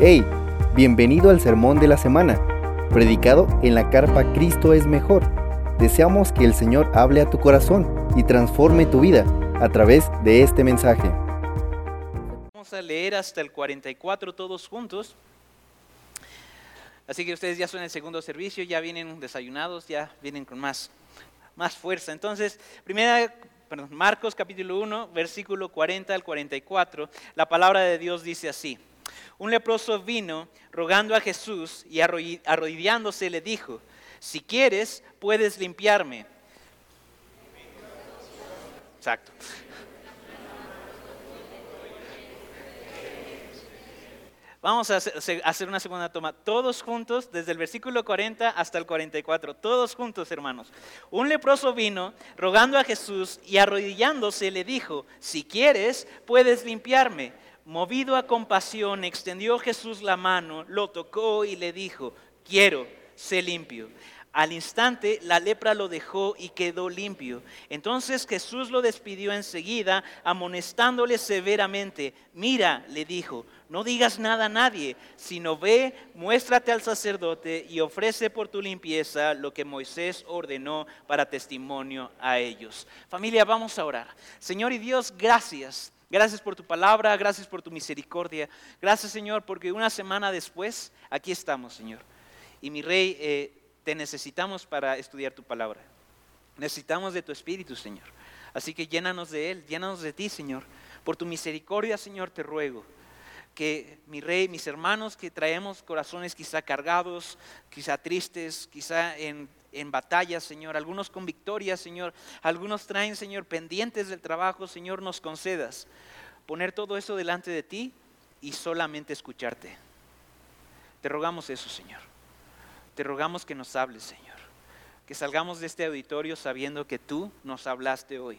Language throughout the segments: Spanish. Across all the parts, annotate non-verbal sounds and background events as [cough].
Hey, bienvenido al sermón de la semana, predicado en la carpa Cristo es mejor. Deseamos que el Señor hable a tu corazón y transforme tu vida a través de este mensaje. Vamos a leer hasta el 44 todos juntos. Así que ustedes ya son el segundo servicio, ya vienen desayunados, ya vienen con más, más fuerza. Entonces, primera, Marcos capítulo 1, versículo 40 al 44, la palabra de Dios dice así. Un leproso vino rogando a Jesús y arrodillándose le dijo, si quieres, puedes limpiarme. Exacto. Vamos a hacer una segunda toma, todos juntos, desde el versículo 40 hasta el 44, todos juntos, hermanos. Un leproso vino rogando a Jesús y arrodillándose le dijo, si quieres, puedes limpiarme. Movido a compasión, extendió Jesús la mano, lo tocó y le dijo, quiero, sé limpio. Al instante la lepra lo dejó y quedó limpio. Entonces Jesús lo despidió enseguida, amonestándole severamente. Mira, le dijo, no digas nada a nadie, sino ve, muéstrate al sacerdote y ofrece por tu limpieza lo que Moisés ordenó para testimonio a ellos. Familia, vamos a orar. Señor y Dios, gracias. Gracias por tu palabra, gracias por tu misericordia. Gracias, Señor, porque una semana después, aquí estamos, Señor. Y mi rey, eh, te necesitamos para estudiar tu palabra. Necesitamos de tu Espíritu, Señor. Así que llénanos de Él, llénanos de ti, Señor. Por tu misericordia, Señor, te ruego que mi rey, mis hermanos que traemos corazones quizá cargados, quizá tristes, quizá en, en batallas, Señor, algunos con victorias, Señor, algunos traen, Señor, pendientes del trabajo, Señor, nos concedas poner todo eso delante de ti y solamente escucharte. Te rogamos eso, Señor. Te rogamos que nos hables, Señor. Que salgamos de este auditorio sabiendo que tú nos hablaste hoy.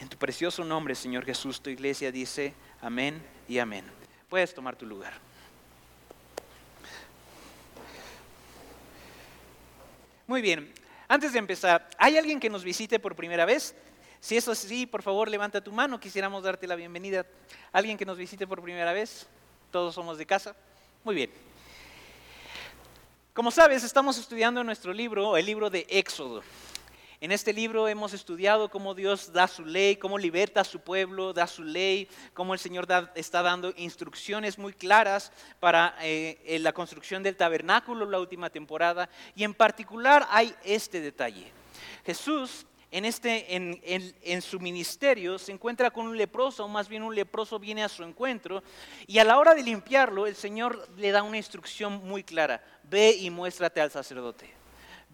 En tu precioso nombre, Señor Jesús, tu iglesia dice amén y amén. Puedes tomar tu lugar. Muy bien, antes de empezar, ¿hay alguien que nos visite por primera vez? Si eso es así, por favor, levanta tu mano. Quisiéramos darte la bienvenida. ¿Alguien que nos visite por primera vez? Todos somos de casa. Muy bien. Como sabes, estamos estudiando nuestro libro, el libro de Éxodo. En este libro hemos estudiado cómo Dios da su ley, cómo liberta a su pueblo, da su ley, cómo el Señor está dando instrucciones muy claras para eh, la construcción del tabernáculo la última temporada. Y en particular hay este detalle. Jesús en, este, en, en, su ministerio se encuentra con un leproso, o más bien un leproso viene a su encuentro, y a la hora de limpiarlo, el Señor le da una instrucción muy clara, ve y muéstrate al sacerdote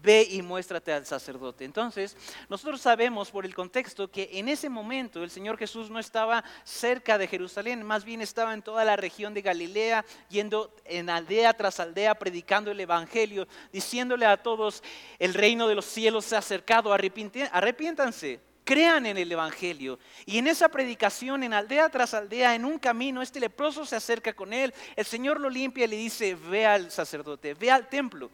ve y muéstrate al sacerdote. Entonces, nosotros sabemos por el contexto que en ese momento el Señor Jesús no estaba cerca de Jerusalén, más bien estaba en toda la región de Galilea, yendo en aldea tras aldea, predicando el Evangelio, diciéndole a todos, el reino de los cielos se ha acercado, arrepiéntanse. Crean en el Evangelio. Y en esa predicación, en aldea tras aldea, en un camino, este leproso se acerca con él. El Señor lo limpia y le dice, ve al sacerdote, ve al templo.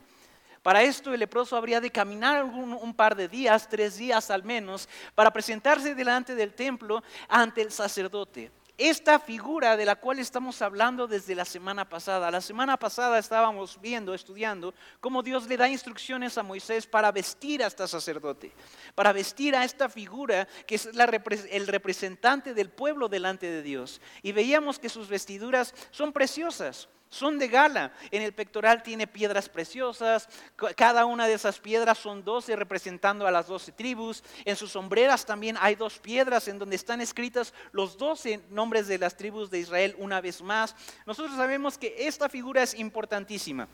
Para esto el leproso habría de caminar un, par de días, tres días al menos, para presentarse delante del templo ante el sacerdote. Esta figura de la cual estamos hablando desde la semana pasada. La semana pasada estábamos viendo, estudiando, cómo Dios le da instrucciones a Moisés para vestir a este sacerdote, para vestir a esta figura que es el representante del pueblo delante de Dios. Y veíamos que sus vestiduras son preciosas son de gala. En el pectoral tiene piedras preciosas, cada una de esas piedras son doce representando a las doce tribus. En sus sombreras también hay dos piedras en donde están escritas los doce nombres de las tribus de Israel una vez más. Nosotros sabemos que esta figura es importantísima.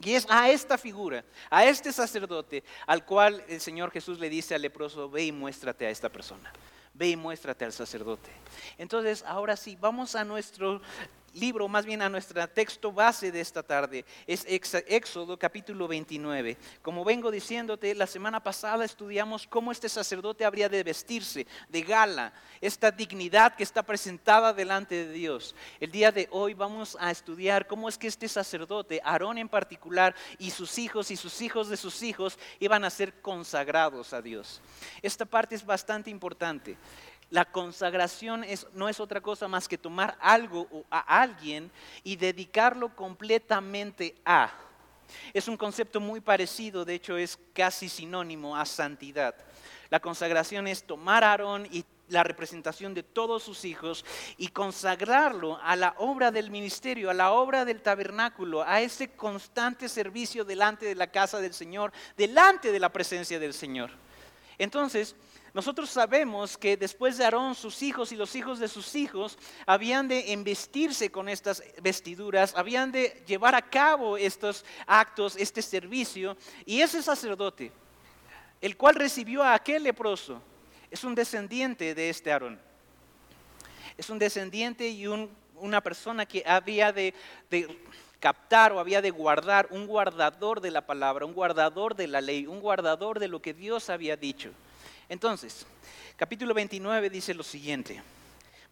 Y es a esta figura, a este sacerdote, al cual el Señor Jesús le dice al leproso, ve y muéstrate a esta persona ve y muéstrate al sacerdote. Entonces, ahora sí, vamos a nuestro libro, más bien a nuestro texto base de esta tarde, es Éxodo capítulo 29. Como vengo diciéndote, la semana pasada estudiamos cómo este sacerdote habría de vestirse de gala, esta dignidad que está presentada delante de Dios. El día de hoy vamos a estudiar cómo es que este sacerdote, Aarón en particular, y sus hijos y sus hijos de sus hijos iban a ser consagrados a Dios. Esta parte es bastante importante. La consagración no es otra cosa más que tomar algo o a alguien y dedicarlo completamente a. Es un concepto muy parecido, de hecho es casi sinónimo a santidad. La consagración es tomar a Aarón y la representación de todos sus hijos y consagrarlo a la obra del ministerio, a la obra del tabernáculo, a ese constante servicio delante de la casa del Señor, delante de la presencia del Señor. Entonces, nosotros sabemos que después de Aarón, sus hijos y los hijos de sus hijos habían de embestirse con estas vestiduras, habían de llevar a cabo estos actos, este servicio, y ese sacerdote, el cual recibió a aquel leproso, es un descendiente de este Aarón. Es un descendiente y una persona que había de, de captar o había de guardar, un guardador de la palabra, un guardador de la ley, un guardador de lo que Dios había dicho. Entonces, capítulo 29 dice lo siguiente.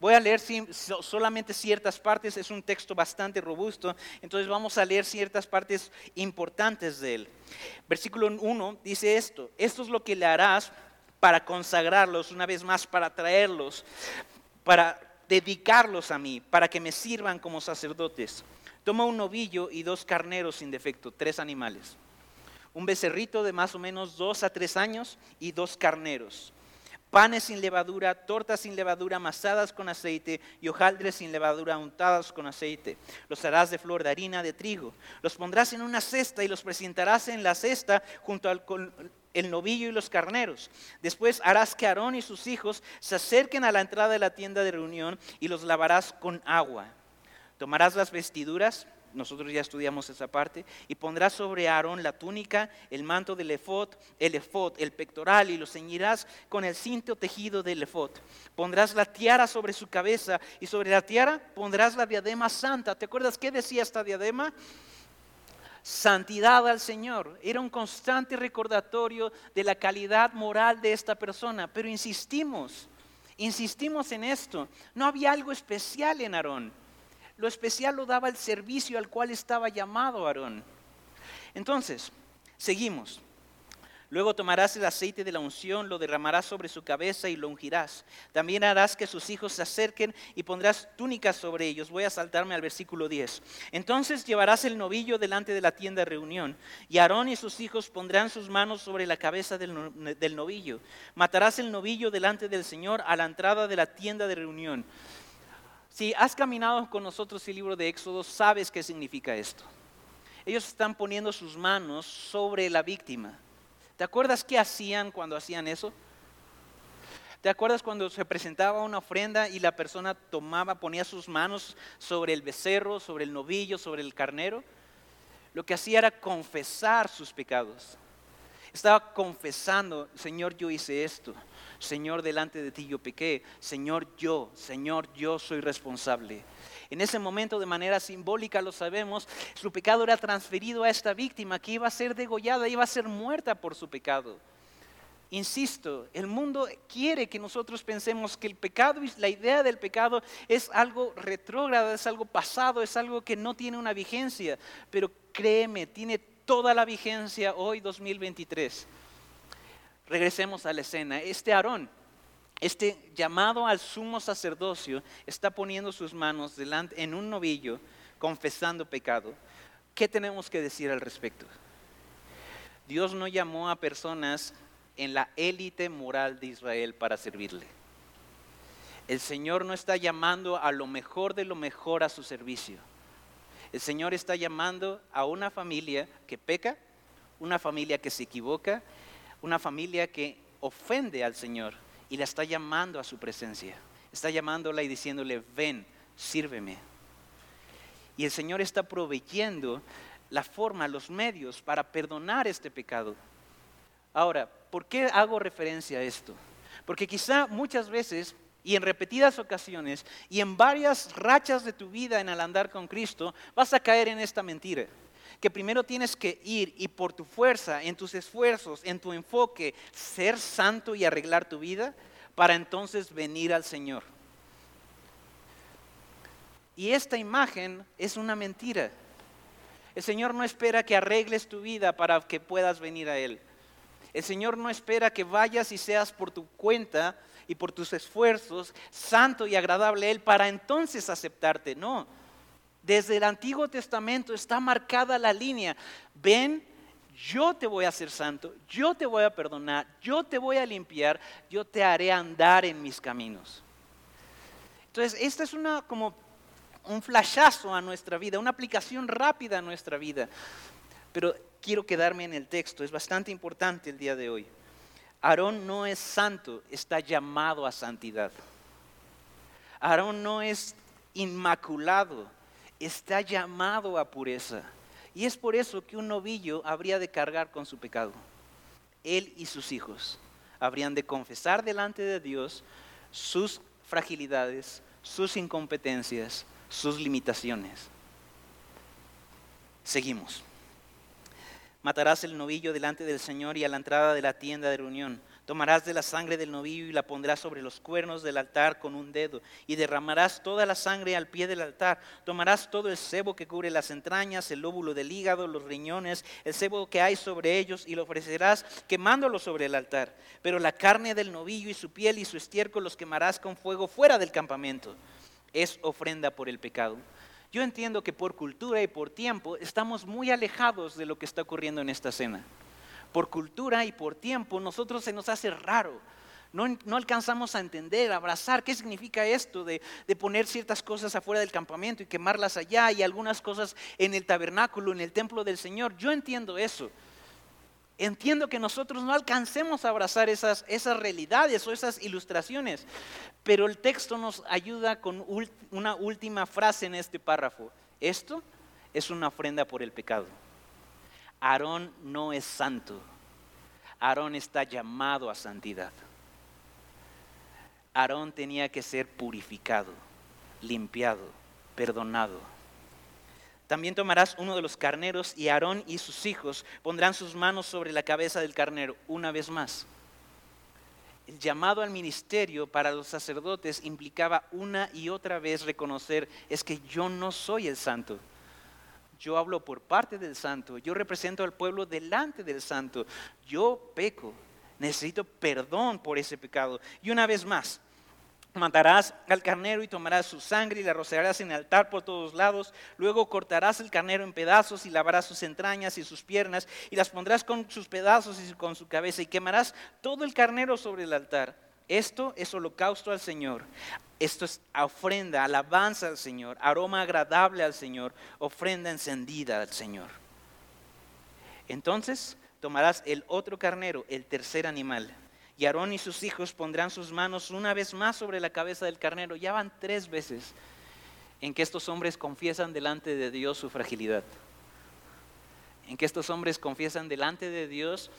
Voy a leer solamente ciertas partes, es un texto bastante robusto, entonces vamos a leer ciertas partes importantes de él. Versículo 1 dice esto, esto es lo que le harás para consagrarlos, una vez más, para traerlos, para dedicarlos a mí, para que me sirvan como sacerdotes. Toma un novillo y dos carneros sin defecto, tres animales. Un becerrito de más o menos dos a tres años y dos carneros. Panes sin levadura, tortas sin levadura amasadas con aceite y hojaldres sin levadura untadas con aceite. Los harás de flor de harina de trigo. Los pondrás en una cesta y los presentarás en la cesta junto al, el novillo y los carneros. Después harás que Aarón y sus hijos se acerquen a la entrada de la tienda de reunión y los lavarás con agua. Tomarás las vestiduras, nosotros ya estudiamos esa parte, y pondrás sobre Aarón la túnica, el manto del efod, el efod, el pectoral, y lo ceñirás con el cinto tejido del efod. Pondrás la tiara sobre su cabeza, y sobre la tiara pondrás la diadema santa. ¿Te acuerdas qué decía esta diadema? santidad al Señor. Era un constante recordatorio de la calidad moral de esta persona. Pero insistimos, insistimos en esto. No había algo especial en Aarón. Lo especial lo daba el servicio al cual estaba llamado Aarón. Entonces, seguimos. Luego tomarás el aceite de la unción, lo derramarás sobre su cabeza y lo ungirás. También harás que sus hijos se acerquen y pondrás túnicas sobre ellos. Voy a saltarme al versículo 10. Entonces llevarás el novillo delante de la tienda de reunión, y Aarón y sus hijos pondrán sus manos sobre la cabeza del, del novillo. Matarás el novillo delante del Señor a la entrada de la tienda de reunión. Si has caminado con nosotros el libro de Éxodo, sabes qué significa esto. Ellos están poniendo sus manos sobre la víctima. ¿Te acuerdas qué hacían cuando hacían eso? ¿Te acuerdas cuando se presentaba una ofrenda y la persona tomaba, ponía sus manos sobre el becerro, sobre el novillo, sobre el carnero? Lo que hacía era confesar sus pecados. Estaba confesando, Señor, yo hice esto. Señor, delante de ti yo pequé. Señor, yo, Señor, yo soy responsable. En ese momento, de manera simbólica, lo sabemos, su pecado era transferido a esta víctima que iba a ser degollada, iba a ser muerta por su pecado. Insisto, el mundo quiere que nosotros pensemos que el pecado la idea del pecado es algo retrógrado, es algo pasado, es algo que no tiene una vigencia. Pero créeme, tiene toda la vigencia hoy 2023. Regresemos a la escena. Este Aarón este llamado al sumo sacerdocio está poniendo sus manos delante en un novillo, confesando pecado. ¿Qué tenemos que decir al respecto? Dios no llamó a personas en la élite moral de Israel para servirle. El Señor no está llamando a lo mejor de lo mejor a su servicio. El Señor está llamando a una familia que peca, una familia que se equivoca, una familia que ofende al Señor y la está llamando a su presencia. Está llamándola y diciéndole, ven, sírveme. Y el Señor está proveyendo la forma, los medios para perdonar este pecado. Ahora, ¿por qué hago referencia a esto? Porque quizá muchas veces y en repetidas ocasiones y en varias rachas de tu vida en al andar con Cristo, vas a caer en esta mentira. Que primero tienes que ir y por tu fuerza, en tus esfuerzos, en tu enfoque, ser santo y arreglar tu vida para entonces venir al Señor. Y esta imagen es una mentira. El Señor no espera que arregles tu vida para que puedas venir a Él. El Señor no espera que vayas y seas por tu cuenta y por tus esfuerzos, santo y agradable a Él, para entonces aceptarte. No, desde el Antiguo Testamento está marcada la línea. Ven, yo te voy a hacer santo, yo te voy a perdonar, yo te voy a limpiar, yo te haré andar en mis caminos. Entonces, esta es una como un flashazo a nuestra vida, una aplicación rápida a nuestra vida. Pero quiero quedarme en el texto, es bastante importante el día de hoy. Aarón no es santo, está llamado a santidad. Aarón no es inmaculado, está llamado a pureza. Y es por eso que un novillo habría de cargar con su pecado. Él y sus hijos habrían de confesar delante de Dios sus fragilidades, sus incompetencias, sus limitaciones. Seguimos. Matarás el novillo delante del Señor y a la entrada de la tienda de reunión Tomarás de la sangre del novillo y la pondrás sobre los cuernos del altar con un dedo, y derramarás toda la sangre al pie del altar. Tomarás todo el sebo que cubre las entrañas, el lóbulo del hígado, los riñones, el sebo que hay sobre ellos, y lo ofrecerás quemándolo sobre el altar. Pero la carne del novillo y su piel y su estiércol los quemarás con fuego fuera del campamento. Es ofrenda por el pecado. Yo entiendo que por cultura y por tiempo estamos muy alejados de lo que está ocurriendo en esta cena por cultura y por tiempo, nosotros se nos hace raro. No, alcanzamos a entender, a abrazar qué significa esto de, de, poner ciertas cosas afuera del campamento y quemarlas allá y algunas cosas en el tabernáculo, en el templo del Señor. Yo entiendo eso. Entiendo que nosotros no alcancemos a abrazar esas, esas realidades o esas ilustraciones, pero el texto nos ayuda con una última frase en este párrafo. Esto es una ofrenda por el pecado. Aarón no es santo. Aarón está llamado a santidad. Aarón tenía que ser purificado, limpiado, perdonado. También tomarás uno de los carneros y Aarón y sus hijos pondrán sus manos sobre la cabeza del carnero una vez más. El llamado al ministerio para los sacerdotes implicaba una y otra vez reconocer, es que yo no soy el santo yo hablo por parte del santo, yo represento al pueblo delante del santo, yo peco, necesito perdón por ese pecado. Y una vez más, Matarás al carnero y tomarás su sangre y la rociarás en el altar por todos lados. Luego cortarás el carnero en pedazos y lavarás sus entrañas y sus piernas y las pondrás con sus pedazos y con su cabeza y quemarás todo el carnero sobre el altar. Esto es holocausto al Señor. Esto es ofrenda, alabanza al Señor, aroma agradable al Señor, ofrenda encendida al Señor. Entonces tomarás el otro carnero, el tercer animal, y Aarón y sus hijos pondrán sus manos una vez más sobre la cabeza del carnero. Ya van tres veces en que estos hombres confiesan delante de Dios su fragilidad, en que estos hombres confiesan delante de Dios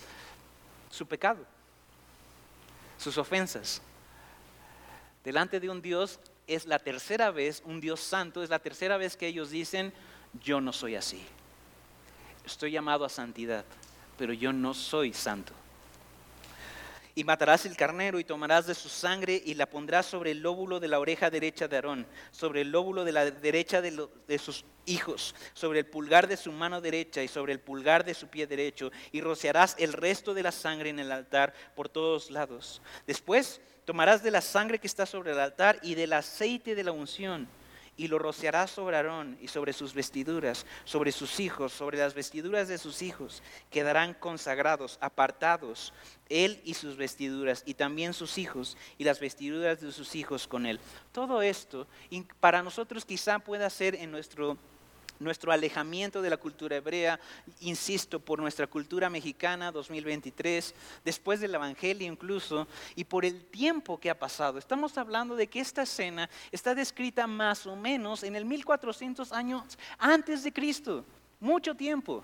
su pecado sus ofensas. Delante de un Dios es la tercera vez, un Dios santo, es la tercera vez que ellos dicen, yo no soy así. Estoy llamado a santidad, pero yo no soy santo. Y matarás el carnero y tomarás de su sangre y la pondrás sobre el lóbulo de la oreja derecha de Aarón, sobre el lóbulo de la derecha de, de, sus hijos, sobre el pulgar de su mano derecha y sobre el pulgar de su pie derecho, y rociarás el resto de la sangre en el altar por todos lados. Después tomarás de la sangre que está sobre el altar y del aceite de la unción y lo rociará sobre Aarón y sobre sus vestiduras, sobre sus hijos, sobre las vestiduras de sus hijos. Quedarán consagrados, apartados, él y sus vestiduras, y también sus hijos y las vestiduras de sus hijos con él. Todo esto para nosotros quizá pueda ser en nuestro nuestro alejamiento de la cultura hebrea, insisto, por nuestra cultura mexicana 2023, después del Evangelio incluso, y por el tiempo que ha pasado. Estamos hablando de que esta escena está descrita más o menos en el 1400 años antes de Cristo, mucho tiempo.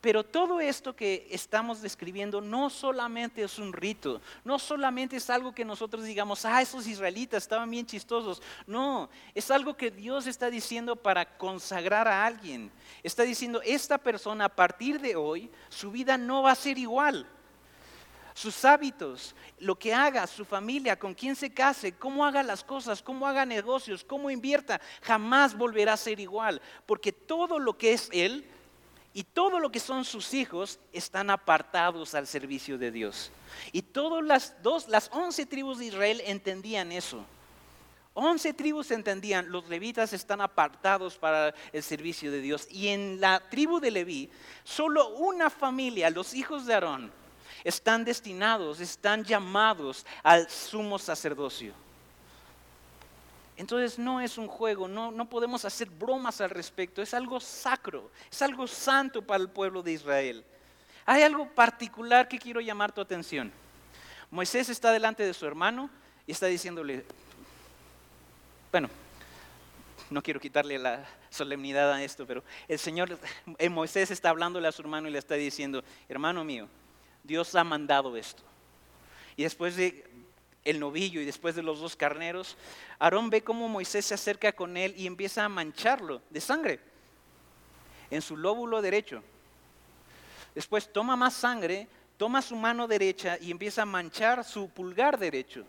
Pero todo esto que estamos describiendo no solamente es un rito, no solamente es algo que nosotros digamos, ah, esos israelitas estaban bien chistosos. No, es algo que Dios está diciendo para consagrar a alguien. Está diciendo, esta persona a partir de hoy, su vida no va a ser igual sus hábitos, lo que haga, su familia, con quién se case, cómo haga las cosas, cómo haga negocios, cómo invierta, jamás volverá a ser igual, porque todo lo que es Él Y todo lo que son sus hijos están apartados al servicio de Dios. Y todas las dos, las once tribus de Israel entendían eso. Once tribus entendían, los levitas están apartados para el servicio de Dios. Y en la tribu de Leví, solo una familia, los hijos de Aarón, están destinados, están llamados al sumo sacerdocio. Entonces no es un juego, no, no podemos hacer bromas al respecto, es algo sacro, es algo santo para el pueblo de Israel. Hay algo particular que quiero llamar tu atención. Moisés está delante de su hermano y está diciéndole, bueno, no quiero quitarle la solemnidad a esto, pero el Señor, el Moisés está hablándole a su hermano y le está diciendo, hermano mío, Dios ha mandado esto. Y después de el novillo y después de los dos carneros, Aarón ve cómo Moisés se acerca con él y empieza a mancharlo de sangre en su lóbulo derecho. Después toma más sangre, toma su mano derecha y empieza a manchar su pulgar derecho.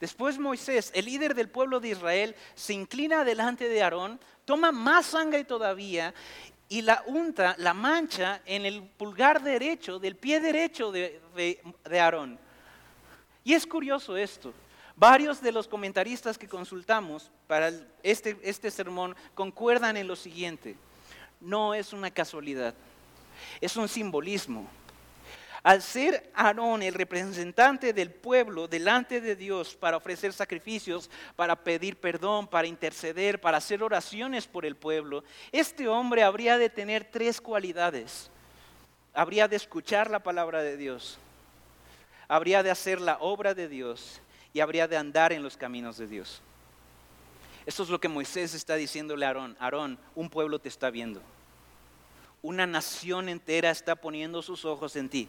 Después Moisés, el líder del pueblo de Israel, se inclina delante de Aarón, toma más sangre todavía y la unta, la mancha en el pulgar derecho, del pie derecho de, de Aarón. Y es curioso esto. Varios de los comentaristas que consultamos para este, este sermón concuerdan en lo siguiente. No es una casualidad, es un simbolismo. Al ser Aarón el representante del pueblo delante de Dios para ofrecer sacrificios, para pedir perdón, para interceder, para hacer oraciones por el pueblo, este hombre habría de tener tres cualidades. Habría de escuchar la palabra de Dios, habría de hacer la obra de Dios y habría de andar en los caminos de Dios. Esto es lo que Moisés está diciéndole a Aarón. Aarón, un pueblo te está viendo. Una nación entera está poniendo sus ojos en ti.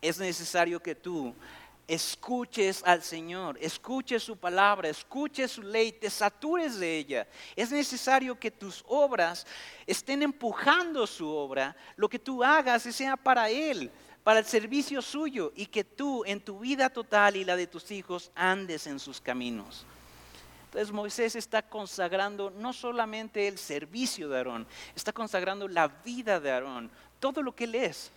Es necesario que tú escuches al Señor, escuches su palabra, escuches su ley, te satures de ella. Es necesario que tus obras estén empujando su obra, lo que tú hagas sea para Él, para el servicio suyo y que tú en tu vida total y la de tus hijos andes en sus caminos. Entonces Moisés está consagrando no solamente el servicio de Aarón, está consagrando la vida de Aarón, todo lo que él es,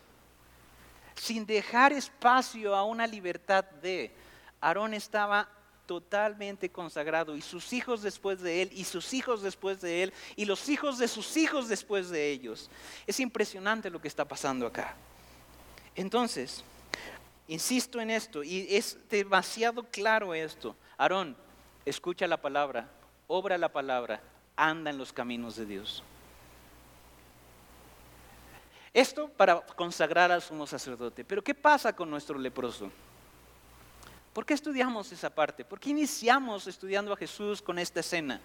sin dejar espacio a una libertad de. Aarón estaba totalmente consagrado y sus hijos después de él y sus hijos después de él y los hijos de sus hijos después de ellos. Es impresionante lo que está pasando acá. Entonces, insisto en esto y es demasiado claro esto. Aarón, escucha la palabra, obra la palabra, anda en los caminos de Dios. Esto para consagrar al sumo sacerdote. Pero ¿qué pasa con nuestro leproso? ¿Por qué estudiamos esa parte? ¿Por qué iniciamos estudiando a Jesús con esta escena?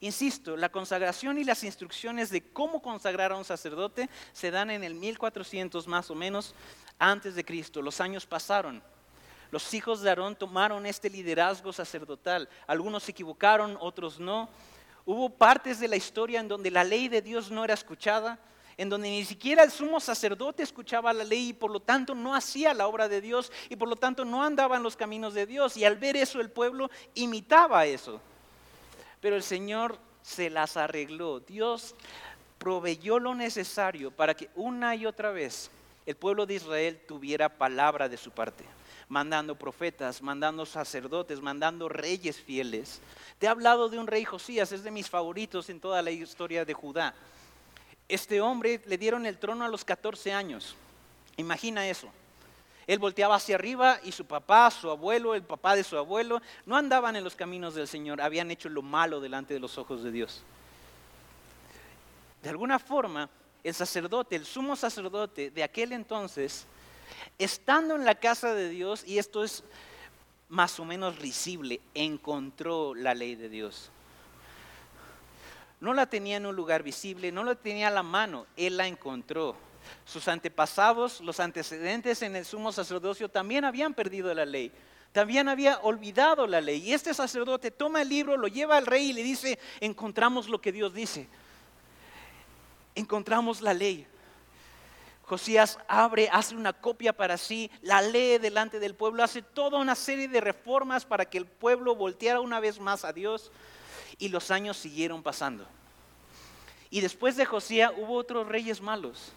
Insisto, la consagración y las instrucciones de cómo consagrar a un sacerdote se dan en el 1400 más o menos antes de Cristo. Los años pasaron. Los hijos de Aarón tomaron este liderazgo sacerdotal. Algunos se equivocaron, otros no. Hubo partes de la historia en donde la ley de Dios no era escuchada, en donde ni siquiera el sumo sacerdote escuchaba la ley y por lo tanto no hacía la obra de Dios y por lo tanto no andaba en los caminos de Dios. Y al ver eso el pueblo imitaba eso. Pero el Señor se las arregló. Dios proveyó lo necesario para que una y otra vez el pueblo de Israel tuviera palabra de su parte, mandando profetas, mandando sacerdotes, mandando reyes fieles. Te he hablado de un rey Josías, es de mis favoritos en toda la historia de Judá. Este hombre le dieron el trono a los 14 años. Imagina eso. Él volteaba hacia arriba y su papá, su abuelo, el papá de su abuelo, no andaban en los caminos del Señor, habían hecho lo malo delante de los ojos de Dios. De alguna forma, el sacerdote, el sumo sacerdote de aquel entonces, estando en la casa de Dios, y esto es más o menos risible, encontró la ley de Dios. No la tenía en un lugar visible, no la tenía a la mano, él la encontró sus antepasados, los antecedentes en el sumo sacerdocio también habían perdido la ley. También había olvidado la ley. Y este sacerdote toma el libro, lo lleva al rey y le dice, encontramos lo que Dios dice. Encontramos la ley. Josías abre, hace una copia para sí, la lee delante del pueblo, hace toda una serie de reformas para que el pueblo volteara una vez más a Dios. Y los años siguieron pasando. Y después de Josías hubo otros reyes malos.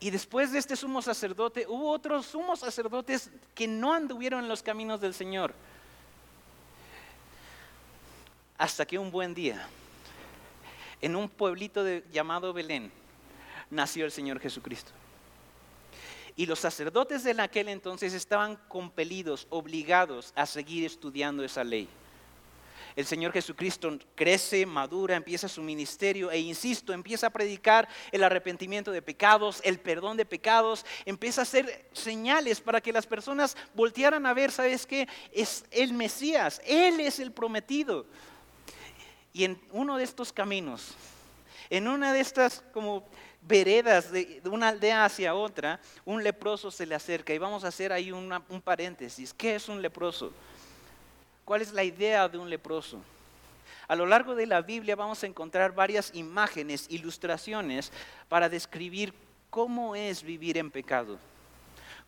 Y después de este sumo sacerdote hubo otros sumos sacerdotes que no anduvieron en los caminos del Señor. Hasta que un buen día, en un pueblito llamado Belén, nació el Señor Jesucristo. Y los sacerdotes de aquel entonces estaban compelidos, obligados a seguir estudiando esa ley. El Señor Jesucristo crece, madura, empieza su ministerio e, insisto, empieza a predicar el arrepentimiento de pecados, el perdón de pecados, empieza a hacer señales para que las personas voltearan a ver, ¿sabes qué? Es el Mesías, Él es el prometido. Y en uno de estos caminos, en una de estas como veredas de, una aldea hacia otra, un leproso se le acerca y vamos a hacer ahí un paréntesis. ¿Qué es un leproso? ¿Cuál es la idea de un leproso? A lo largo de la Biblia vamos a encontrar varias imágenes, ilustraciones para describir cómo es vivir en pecado.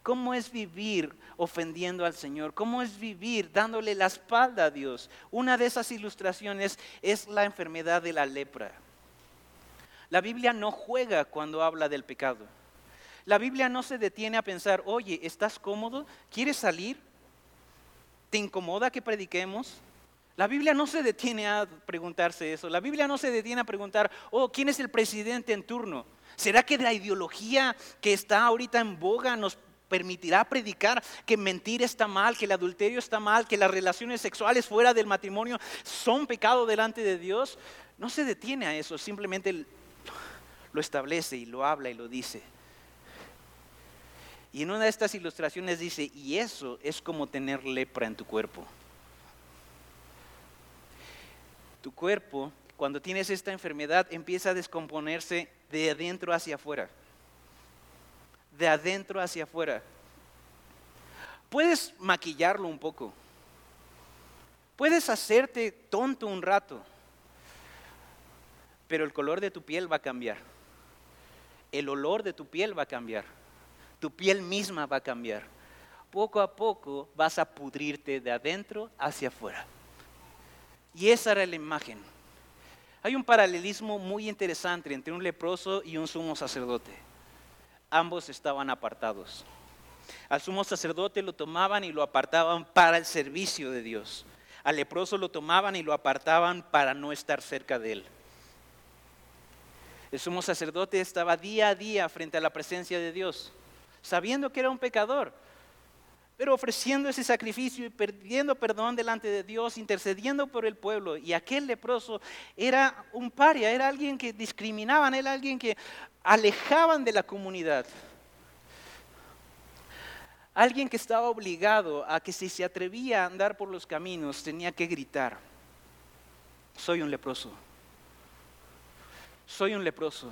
¿Cómo es vivir ofendiendo al Señor? ¿Cómo es vivir dándole la espalda a Dios? Una de esas ilustraciones es la enfermedad de la lepra. La Biblia no juega cuando habla del pecado. La Biblia no se detiene a pensar, oye, ¿estás cómodo? ¿Quieres salir? ¿Te incomoda que prediquemos? La Biblia no se detiene a preguntarse eso. La Biblia no se detiene a preguntar, oh, ¿quién es el presidente en turno? ¿Será que la ideología que está ahorita en boga nos permitirá predicar que mentir está mal, que el adulterio está mal, que las relaciones sexuales fuera del matrimonio son pecado delante de Dios? No se detiene a eso, simplemente lo establece y lo habla y lo dice. Y en una de estas ilustraciones dice, y eso es como tener lepra en tu cuerpo. Tu cuerpo, cuando tienes esta enfermedad, empieza a descomponerse de adentro hacia afuera. De adentro hacia afuera. Puedes maquillarlo un poco. Puedes hacerte tonto un rato. Pero el color de tu piel va a cambiar el olor de tu piel va a cambiar, tu piel misma va a cambiar. Poco a poco vas a pudrirte de adentro hacia afuera. Y esa era la imagen. Hay un paralelismo muy interesante entre un leproso y un sumo sacerdote. Ambos estaban apartados. Al sumo sacerdote lo tomaban y lo apartaban para el servicio de Dios. Al leproso lo tomaban y lo apartaban para no estar cerca de él. El sumo sacerdote estaba día a día frente a la presencia de Dios, sabiendo que era un pecador, pero ofreciendo ese sacrificio y pidiendo perdón delante de Dios, intercediendo por el pueblo. Y aquel leproso era un paria, era alguien que discriminaban, era alguien que alejaban de la comunidad. Alguien que estaba obligado a que si se atrevía a andar por los caminos tenía que gritar, soy un leproso soy un leproso.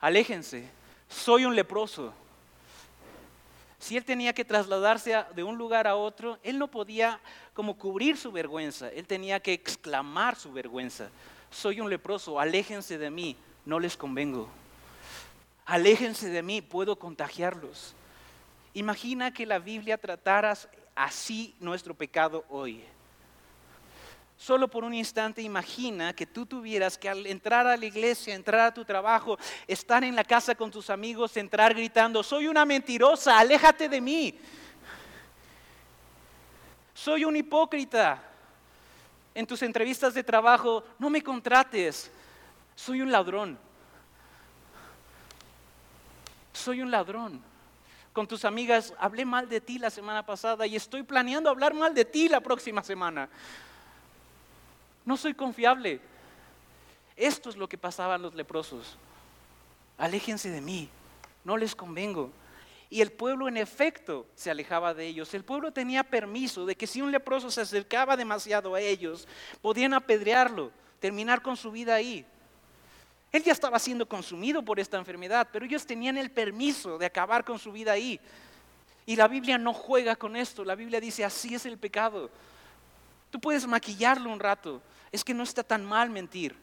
Aléjense, soy un leproso. Si él tenía que trasladarse de un lugar a otro, él no podía como cubrir su vergüenza, él tenía que exclamar su vergüenza. Soy un leproso, aléjense de mí, no les convengo. Aléjense de mí, puedo contagiarlos. Imagina que la Biblia tratara así nuestro pecado hoy. Solo por un instante imagina que tú tuvieras que al entrar a la iglesia, entrar a tu trabajo, estar en la casa con tus amigos, entrar gritando, soy una mentirosa, aléjate de mí. Soy un hipócrita. En tus entrevistas de trabajo, no me contrates. Soy un ladrón. Soy un ladrón. Con tus amigas, hablé mal de ti la semana pasada y estoy planeando hablar mal de ti la próxima semana no soy confiable. Esto es lo que pasaban los leprosos. Aléjense de mí, no les convengo. Y el pueblo en efecto se alejaba de ellos. El pueblo tenía permiso de que si un leproso se acercaba demasiado a ellos, podían apedrearlo, terminar con su vida ahí. Él ya estaba siendo consumido por esta enfermedad, pero ellos tenían el permiso de acabar con su vida ahí. Y la Biblia no juega con esto. La Biblia dice, así es el pecado. Tú puedes maquillarlo un rato, es que no está tan mal mentir.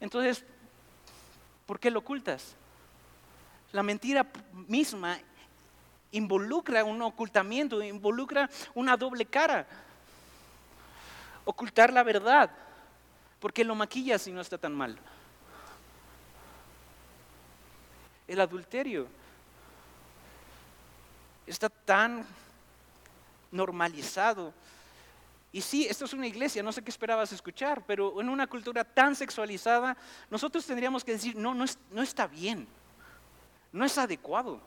Entonces, ¿por qué lo ocultas? La mentira misma involucra un ocultamiento, involucra una doble cara. Ocultar la verdad ¿Por qué lo maquillas si no está tan mal? El adulterio está tan normalizado. Y sí, esto es una iglesia, no sé qué esperabas escuchar, pero en una cultura tan sexualizada, nosotros tendríamos que decir, no, no, no está bien, no es adecuado.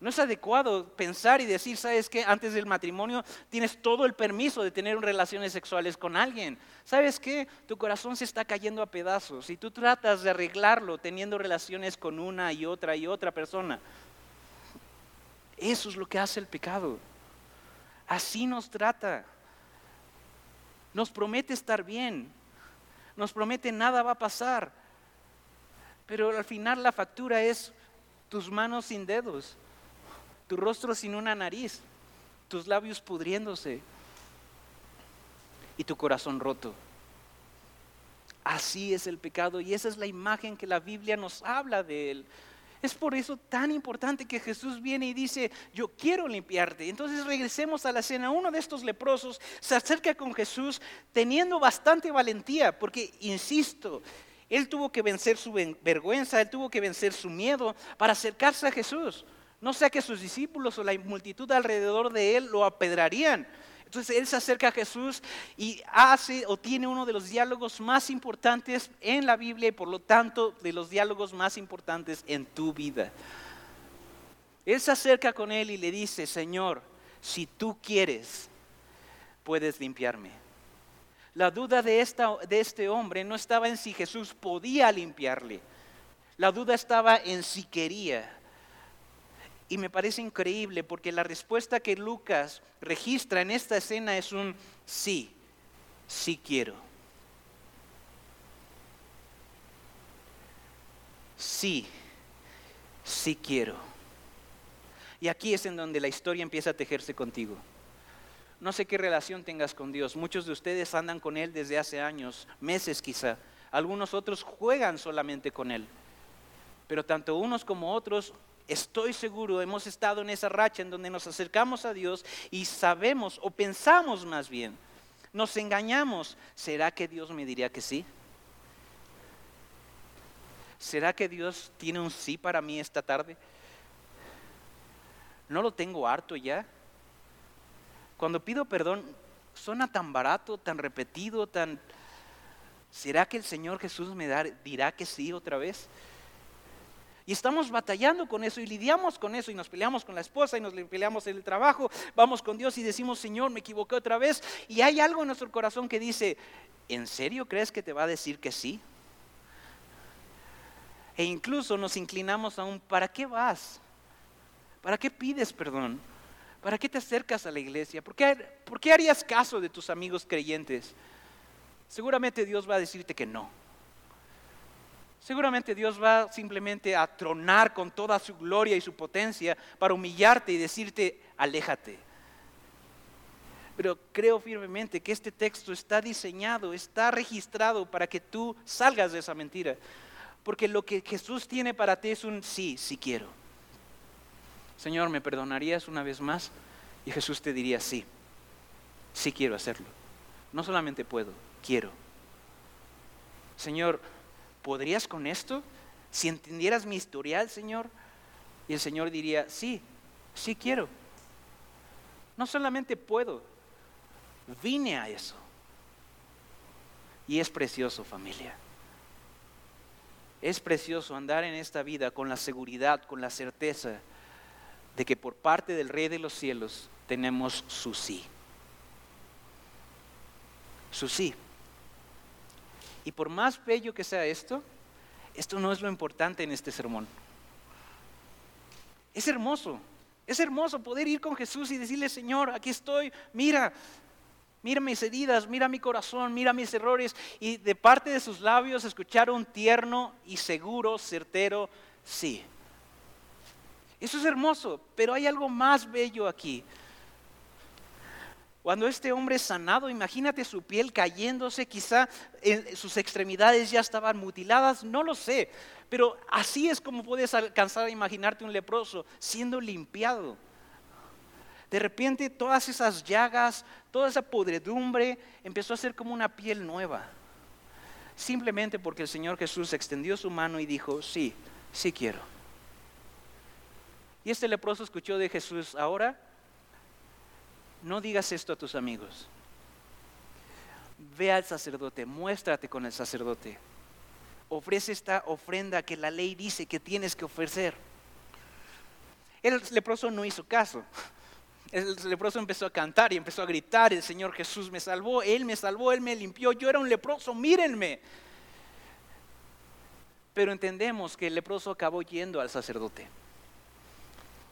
No es adecuado pensar y decir, sabes que antes del matrimonio tienes todo el permiso de tener relaciones sexuales con alguien. ¿Sabes qué? Tu corazón se está cayendo a pedazos y tú tratas de arreglarlo teniendo relaciones con una y otra y otra persona. Eso es lo que hace el pecado. Así nos trata. Nos promete estar bien. Nos promete nada va a pasar. Pero al final la factura es tus manos sin dedos, tu rostro sin una nariz, tus labios pudriéndose y tu corazón roto. Así es el pecado y esa es la imagen que la Biblia nos habla de él. Es por eso tan importante que Jesús viene y dice, yo quiero limpiarte. Entonces regresemos a la cena. Uno de estos leprosos se acerca con Jesús teniendo bastante valentía, porque, insisto, él tuvo que vencer su vergüenza, él tuvo que vencer su miedo para acercarse a Jesús. No sea que sus discípulos o la multitud alrededor de él lo apedrarían. Entonces él se acerca a Jesús y hace o tiene uno de los diálogos más importantes en la Biblia y por lo tanto de los diálogos más importantes en tu vida. Él se acerca con él y le dice, Señor, si tú quieres, puedes limpiarme. La duda de, esta, de este hombre no estaba en si Jesús podía limpiarle. La duda estaba en si quería. Y me parece increíble porque la respuesta que Lucas registra en esta escena es un sí, sí quiero. Sí, sí quiero. Y aquí es en donde la historia empieza a tejerse contigo. No sé qué relación tengas con Dios. Muchos de ustedes andan con Él desde hace años, meses quizá. Algunos otros juegan solamente con Él. Pero tanto unos como otros estoy seguro, hemos estado en esa racha en donde nos acercamos a Dios y sabemos o pensamos más bien, nos engañamos, ¿será que Dios me diría que sí? ¿Será que Dios tiene un sí para mí esta tarde? ¿No lo tengo harto ya? Cuando pido perdón, suena tan barato, tan repetido, tan... ¿Será que el Señor Jesús me dirá que sí otra vez? Y estamos batallando con eso y lidiamos con eso y nos peleamos con la esposa y nos peleamos en el trabajo, vamos con Dios y decimos, Señor, me equivoqué otra vez. Y hay algo en nuestro corazón que dice, ¿en serio crees que te va a decir que sí? E incluso nos inclinamos a un, ¿para qué vas? ¿Para qué pides perdón? ¿Para qué te acercas a la iglesia? ¿Por qué, ¿Por qué harías caso de tus amigos creyentes? Seguramente Dios va a decirte que no. Seguramente Dios va simplemente a tronar con toda su gloria y su potencia para humillarte y decirte, aléjate. Pero creo firmemente que este texto está diseñado, está registrado para que tú salgas de esa mentira. Porque lo que Jesús tiene para ti es un sí, sí quiero. Señor, ¿me perdonarías una vez más? Y Jesús te diría, sí, sí quiero hacerlo. No solamente puedo, quiero. Señor, ¿podrías con esto? Si entendieras mi historial, Señor. Y el Señor diría, sí, sí quiero. No solamente puedo, vine a eso. Y es precioso, familia. Es precioso andar en esta vida con la seguridad, con la certeza de que por parte del Rey de los cielos tenemos su sí. Su sí. Y por más bello que sea esto, esto no es lo importante en este sermón. Es hermoso, es hermoso poder ir con Jesús y decirle, Señor, aquí estoy, mira, mira mis heridas, mira mi corazón, mira mis errores. Y de parte de sus labios escuchar un tierno y seguro, certero, sí. Eso es hermoso, pero hay algo más bello aquí. Cuando este hombre es sanado, imagínate su piel cayéndose, quizá sus extremidades ya estaban mutiladas, no lo sé, pero así es como puedes alcanzar a imaginarte un leproso siendo limpiado. De repente todas esas llagas, toda esa podredumbre empezó a ser como una piel nueva. simplemente porque el Señor Jesús extendió su mano y dijo, sí, sí quiero. Y este leproso escuchó de Jesús, ahora no digas esto a tus amigos. Ve al sacerdote, muéstrate con el sacerdote. Ofrece esta ofrenda que la ley dice que tienes que ofrecer. El leproso no hizo caso. El leproso empezó a cantar y empezó a gritar, el Señor Jesús me salvó, Él me salvó, Él me limpió, yo era un leproso, mírenme. Pero entendemos que el leproso acabó yendo al sacerdote.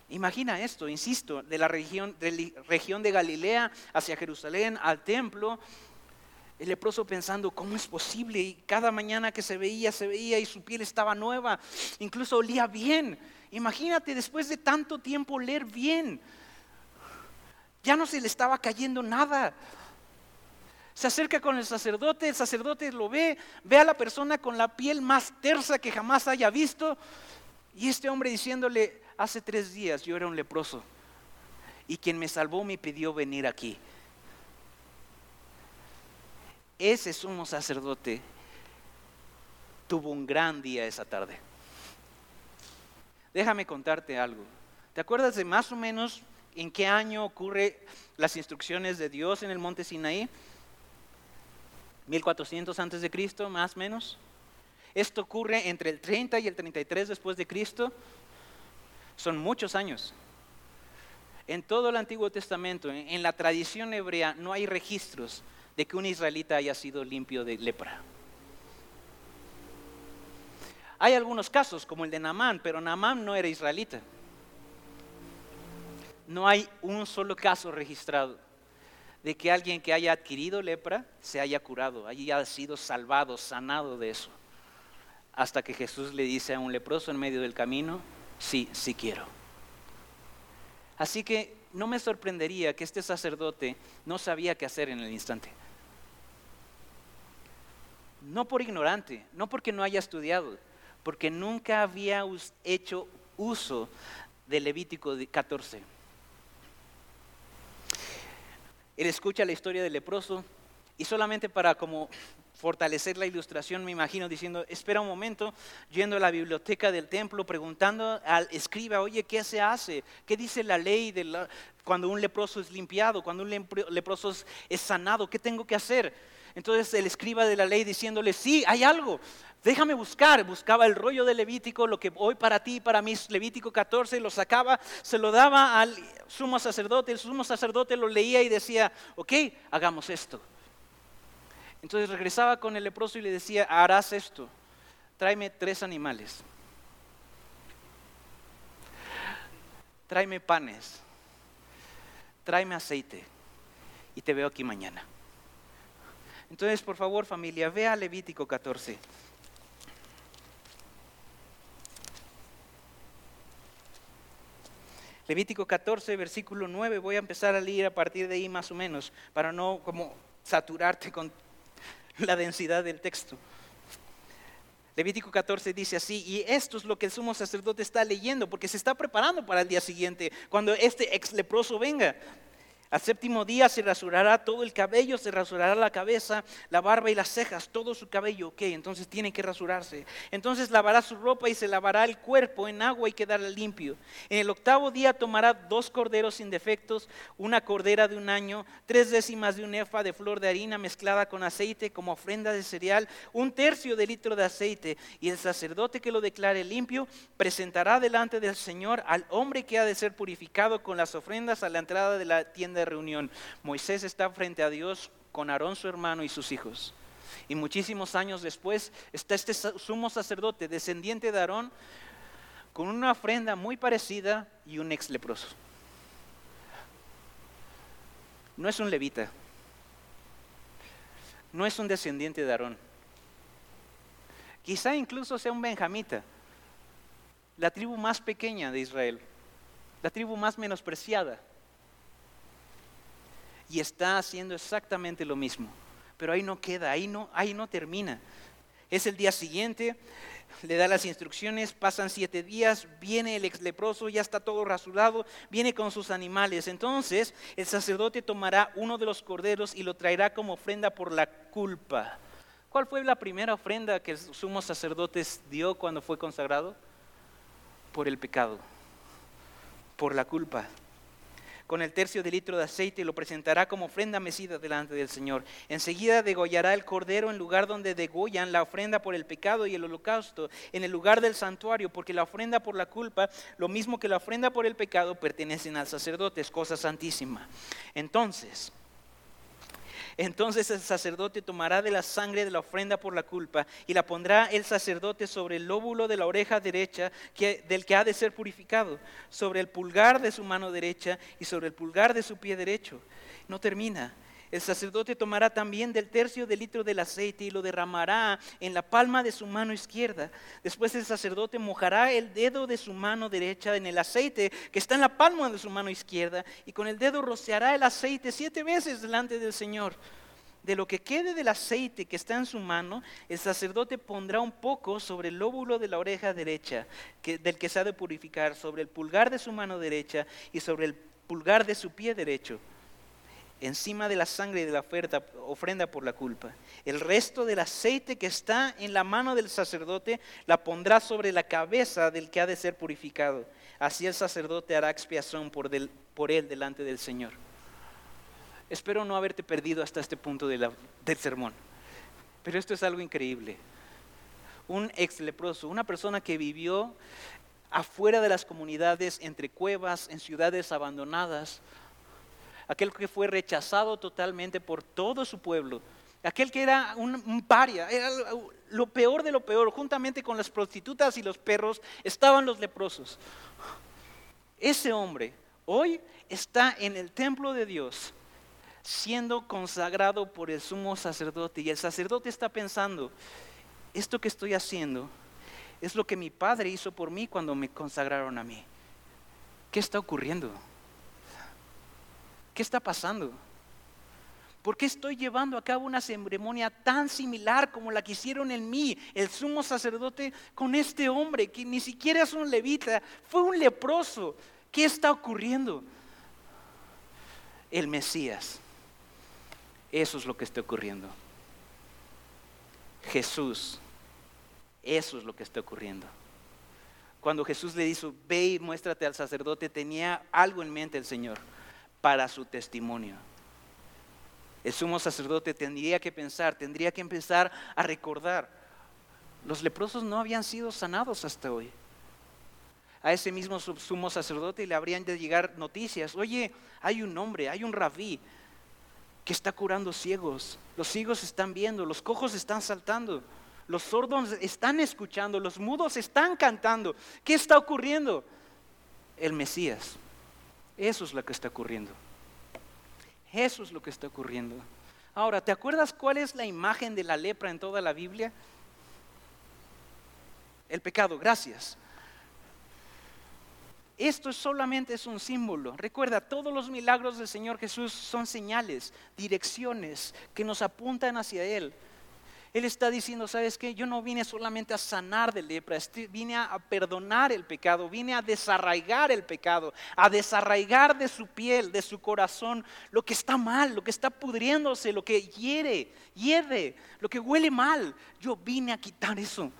Imagina esto, insisto, de la región de, Galilea hacia Jerusalén al templo, el leproso pensando, ¿cómo es posible? Y cada mañana que se veía, se veía y su piel estaba nueva, incluso olía bien. Imagínate después de tanto tiempo oler bien. Ya no se le estaba cayendo nada. Se acerca con el sacerdote, el sacerdote lo ve, ve a la persona con la piel más tersa que jamás haya visto. Y este hombre diciéndole, hace tres días yo era un leproso y quien me salvó me pidió venir aquí. Ese sumo sacerdote tuvo un gran día esa tarde. Déjame contarte algo. ¿Te acuerdas de más o menos en qué año ocurre las instrucciones de Dios en el monte Sinaí? 1400 antes de Cristo, más o menos. Esto ocurre entre el 30 y el 33 después de Cristo. Son muchos años. En todo el Antiguo Testamento, en la tradición hebrea, no hay registros de que un israelita haya sido limpio de lepra. Hay algunos casos, como el de Naamán, pero Naamán no era israelita. No hay un solo caso registrado de que alguien que haya adquirido lepra se haya curado, haya sido salvado, sanado de eso. Hasta que Jesús le dice a un leproso en medio del camino, sí, sí quiero. Así que no me sorprendería que este sacerdote no sabía qué hacer en el instante no por ignorante, no porque no haya estudiado, porque nunca había hecho uso del Levítico 14. Él escucha la historia del leproso y solamente para como fortalecer la ilustración me imagino diciendo, espera un momento, yendo a la biblioteca del templo, preguntando al escriba, oye, ¿qué se hace? ¿Qué dice la ley de cuando un leproso es limpiado, cuando un leproso es sanado? ¿Qué tengo que hacer? Entonces el escriba de la ley diciéndole, sí, hay algo, déjame buscar. Buscaba el rollo de Levítico, lo que hoy para ti, para mí Levítico 14, lo sacaba, se lo daba al sumo sacerdote, el sumo sacerdote lo leía y decía, ok, hagamos esto. Entonces regresaba con el leproso y le decía, harás esto, tráeme tres animales, tráeme panes, tráeme aceite y te veo aquí mañana. Entonces, por favor, familia, vea Levítico 14. Levítico 14, versículo 9, voy a empezar a leer a partir de ahí más o menos, para no como saturarte con la densidad del texto. Levítico 14 dice así, y esto es lo que el sumo sacerdote está leyendo, porque se está preparando para el día siguiente, cuando este ex leproso venga. Al séptimo día se rasurará todo el cabello, se rasurará la cabeza, la barba y las cejas, todo su cabello. Ok, entonces tiene que rasurarse. Entonces lavará su ropa y se lavará el cuerpo en agua y quedará limpio. En el octavo día tomará dos corderos sin defectos, una cordera de un año, tres décimas de un efa de flor de harina mezclada con aceite como ofrenda de cereal, un tercio de litro de aceite. Y el sacerdote que lo declare limpio presentará delante del Señor al hombre que ha de ser purificado con las ofrendas a la entrada de la tienda de reunión, Moisés está frente a Dios con Aarón su hermano y sus hijos. Y muchísimos años después está este sumo sacerdote, descendiente de Aarón, con una ofrenda muy parecida y un ex leproso. No es un levita, no es un descendiente de Aarón. Quizá incluso sea un benjamita, la tribu más pequeña de Israel, la tribu más menospreciada y está haciendo exactamente lo mismo. Pero ahí no queda, ahí no, ahí no termina. Es el día siguiente, le da las instrucciones, pasan siete días, viene el ex leproso, ya está todo rasurado, viene con sus animales. Entonces el sacerdote tomará uno de los corderos y lo traerá como ofrenda por la culpa. cuál fue la primera ofrenda que el sumo sacerdote dio cuando fue consagrado? Por el pecado, por la culpa con el tercio de litro de aceite y lo presentará como ofrenda mecida delante del Señor. Enseguida degollará el cordero en lugar donde degollan la ofrenda por el pecado y el holocausto, en el lugar del santuario, porque la ofrenda por la culpa, lo mismo que la ofrenda por el pecado, pertenecen al sacerdote, es cosa santísima. Entonces, entonces el sacerdote tomará de la sangre de la ofrenda por la culpa y la pondrá el sacerdote sobre el lóbulo de la oreja derecha del que ha de ser purificado, sobre el pulgar de su mano derecha y sobre el pulgar de su pie derecho. No termina. El sacerdote tomará también del tercio de litro del aceite y lo derramará en la palma de su mano izquierda. Después el sacerdote mojará el dedo de su mano derecha en el aceite que está en la palma de su mano izquierda y con el dedo rociará el aceite siete veces delante del Señor. De lo que quede del aceite que está en su mano, el sacerdote pondrá un poco sobre el lóbulo de la oreja derecha, del que se ha de purificar, sobre el pulgar de su mano derecha y sobre el pulgar de su pie derecho encima de la sangre de la oferta, ofrenda por la culpa. El resto del aceite que está en la mano del sacerdote la pondrá sobre la cabeza del que ha de ser purificado. Así el sacerdote hará expiación por, él delante del Señor. Espero no haberte perdido hasta este punto del sermón, pero esto es algo increíble. Un ex leproso, una persona que vivió afuera de las comunidades, entre cuevas, en ciudades abandonadas, aquel que fue rechazado totalmente por todo su pueblo, aquel que era un, paria, era lo peor de lo peor, juntamente con las prostitutas y los perros estaban los leprosos. Ese hombre hoy está en el templo de Dios siendo consagrado por el sumo sacerdote y el sacerdote está pensando, esto que estoy haciendo es lo que mi padre hizo por mí cuando me consagraron a mí. ¿Qué está ocurriendo? ¿Qué está pasando? ¿Por qué estoy llevando a cabo una ceremonia tan similar como la que hicieron en mí, el sumo sacerdote, con este hombre que ni siquiera es un levita, fue un leproso? ¿Qué está ocurriendo? El Mesías. Eso es lo que está ocurriendo. Jesús. Eso es lo que está ocurriendo. Cuando Jesús le dijo, ve y muéstrate al sacerdote, tenía algo en mente el Señor para su testimonio. El sumo sacerdote tendría que pensar, tendría que empezar a recordar, los leprosos no habían sido sanados hasta hoy. A ese mismo sumo sacerdote le habrían de llegar noticias, oye, hay un hombre, hay un rabí que está curando ciegos, los ciegos están viendo, los cojos están saltando, los sordos están escuchando, los mudos están cantando. ¿Qué está ocurriendo? El Mesías eso es lo que está ocurriendo. Eso es lo que está ocurriendo. Ahora, ¿te acuerdas cuál es la imagen de la lepra en toda la Biblia? El pecado, gracias. Esto solamente es un símbolo. Recuerda, todos los milagros del Señor Jesús son señales, direcciones que nos apuntan hacia Él. Él está diciendo, ¿sabes qué? Yo no vine solamente a sanar de lepra, vine a perdonar el pecado, vine a desarraigar el pecado, a desarraigar de su piel, de su corazón, lo que está mal, lo que está pudriéndose, lo que hiere, hiede, lo que huele mal. Yo vine a quitar eso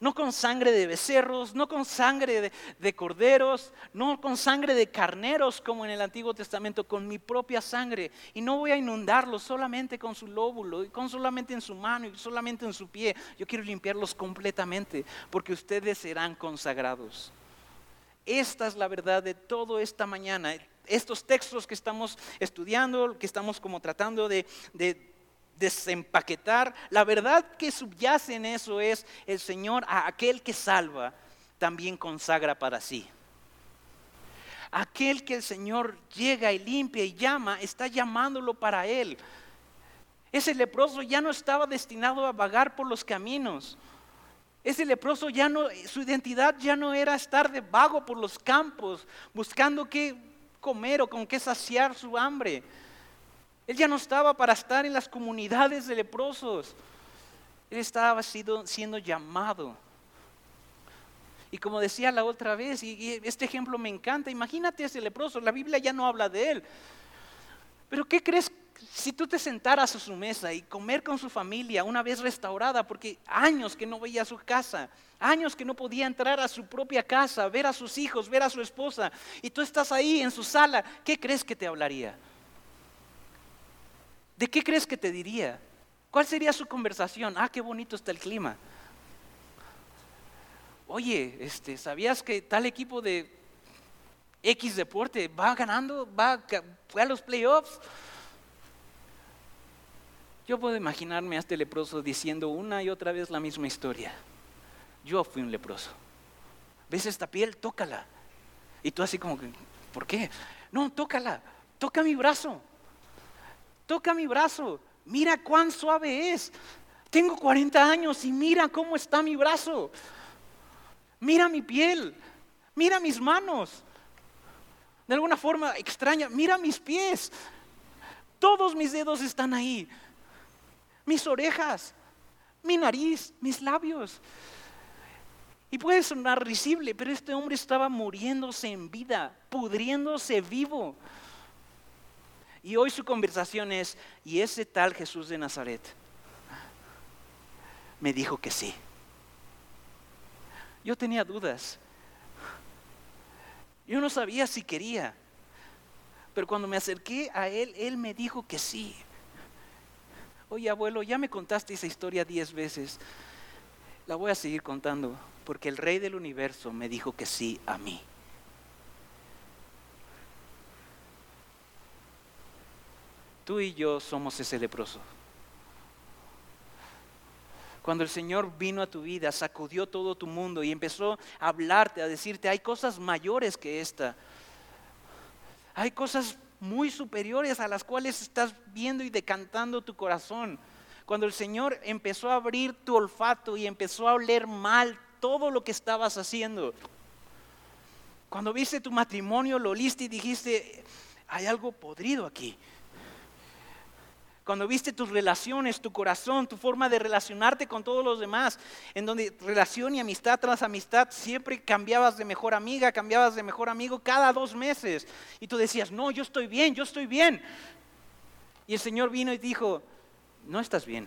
no con sangre de becerros, no con sangre de, corderos, no con sangre de carneros como en el Antiguo Testamento, con mi propia sangre. Y no voy a inundarlos solamente con su lóbulo, y con solamente en su mano, y solamente en su pie. Yo quiero limpiarlos completamente, porque ustedes serán consagrados. Esta es la verdad de todo esta mañana. Estos textos que estamos estudiando, que estamos como tratando de desempaquetar. La verdad que subyace en eso es el Señor a aquel que salva, también consagra para sí. Aquel que el Señor llega y limpia y llama, está llamándolo para Él. Ese leproso ya no estaba destinado a vagar por los caminos. Ese leproso ya no, su identidad ya no era estar de vago por los campos, buscando qué comer o con qué saciar su hambre. Él ya no estaba para estar en las comunidades de leprosos. Él estaba siendo, llamado. Y como decía la otra vez, y, este ejemplo me encanta, imagínate ese leproso, la Biblia ya no habla de él. Pero ¿qué crees si tú te sentaras a su mesa y comer con su familia una vez restaurada, porque años que no veía su casa, años que no podía entrar a su propia casa, ver a sus hijos, ver a su esposa, y tú estás ahí en su sala, ¿qué crees que te hablaría? ¿De qué crees que te diría? ¿Cuál sería su conversación? Ah, qué bonito está el clima. Oye, este, ¿sabías que tal equipo de X deporte va ganando, va, fue a los playoffs? Yo puedo imaginarme a este leproso diciendo una y otra vez la misma historia. Yo fui un leproso. ¿Ves esta piel? Tócala. Y tú así como que, ¿por qué? No, tócala. Toca mi brazo. Toca mi brazo. Mira cuán suave es. Tengo 40 años y mira cómo está mi brazo. Mira mi piel. Mira mis manos. De alguna forma extraña, mira mis pies. Todos mis dedos están ahí mis orejas, mi nariz, mis labios. Y puede sonar risible, pero este hombre estaba muriéndose en vida, pudriéndose vivo. Y hoy su conversación es, ¿y ese tal Jesús de Nazaret? Me dijo que sí. Yo tenía dudas. Yo no sabía si quería. Pero cuando me acerqué a él, él me dijo que sí. Oye, abuelo, ya me contaste esa historia diez veces. La voy a seguir contando porque el rey del universo me dijo que sí a mí. Tú y yo somos ese leproso. Cuando el Señor vino a tu vida, sacudió todo tu mundo y empezó a hablarte, a decirte, hay cosas mayores que esta. Hay cosas muy superiores a las cuales estás viendo y decantando tu corazón. Cuando el Señor empezó a abrir tu olfato y empezó a oler mal todo lo que estabas haciendo. Cuando viste tu matrimonio, lo oliste y dijiste, hay algo podrido aquí. Cuando viste tus relaciones, tu corazón, tu forma de relacionarte con todos los demás, en donde relación y amistad tras amistad siempre cambiabas de mejor amiga, cambiabas de mejor amigo cada dos meses. Y tú decías, no, yo estoy bien, yo estoy bien. Y el Señor vino y dijo, no estás bien.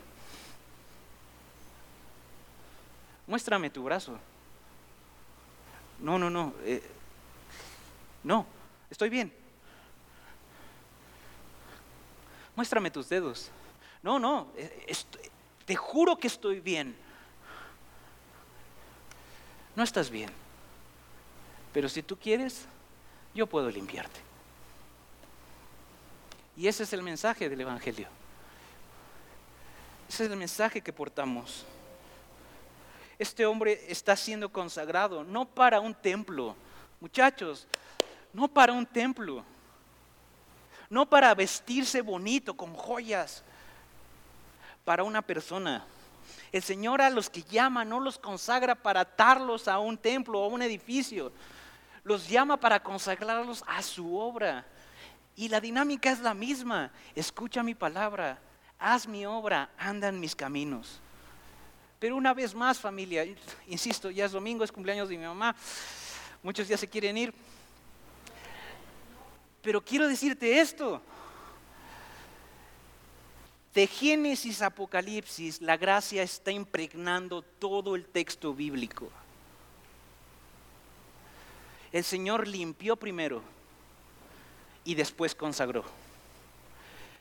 Muéstrame tu brazo. No, no, no. Eh, no, estoy bien. Muéstrame tus dedos. No, no, eh, te juro que estoy bien. No estás bien. Pero si tú quieres, yo puedo limpiarte. Y ese es el mensaje del Evangelio. Ese es el mensaje que portamos. Este hombre está siendo consagrado no para un templo. Muchachos, no para un templo no para vestirse bonito con joyas, para una persona. El Señor a los que llama no los consagra para atarlos a un templo o a un edificio, los llama para consagrarlos a su obra. Y la dinámica es la misma. Escucha mi palabra, haz mi obra, anda en mis caminos. Pero una vez más familia, insisto, ya es domingo, es cumpleaños de mi mamá, muchos ya se quieren ir. Pero quiero decirte esto. De Génesis a Apocalipsis, la gracia está impregnando todo el texto bíblico. El Señor limpió primero y después consagró.